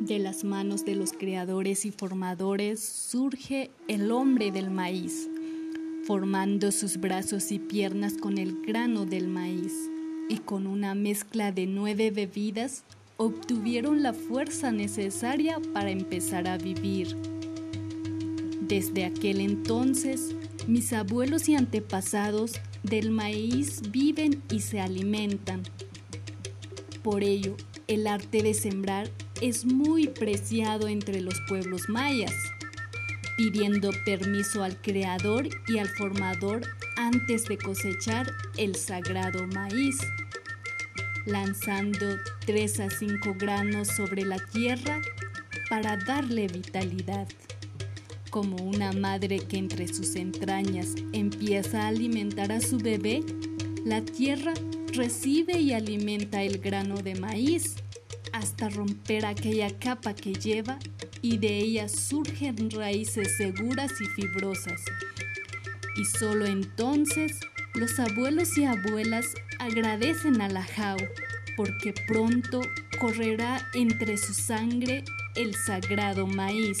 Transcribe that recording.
De las manos de los creadores y formadores surge el hombre del maíz, formando sus brazos y piernas con el grano del maíz, y con una mezcla de nueve bebidas obtuvieron la fuerza necesaria para empezar a vivir. Desde aquel entonces, mis abuelos y antepasados del maíz viven y se alimentan. Por ello, el arte de sembrar es muy preciado entre los pueblos mayas, pidiendo permiso al creador y al formador antes de cosechar el sagrado maíz, lanzando 3 a 5 granos sobre la tierra para darle vitalidad, como una madre que entre sus entrañas empieza a alimentar a su bebé, la tierra recibe y alimenta el grano de maíz hasta romper aquella capa que lleva y de ella surgen raíces seguras y fibrosas. Y solo entonces los abuelos y abuelas agradecen a la Jau porque pronto correrá entre su sangre el sagrado maíz.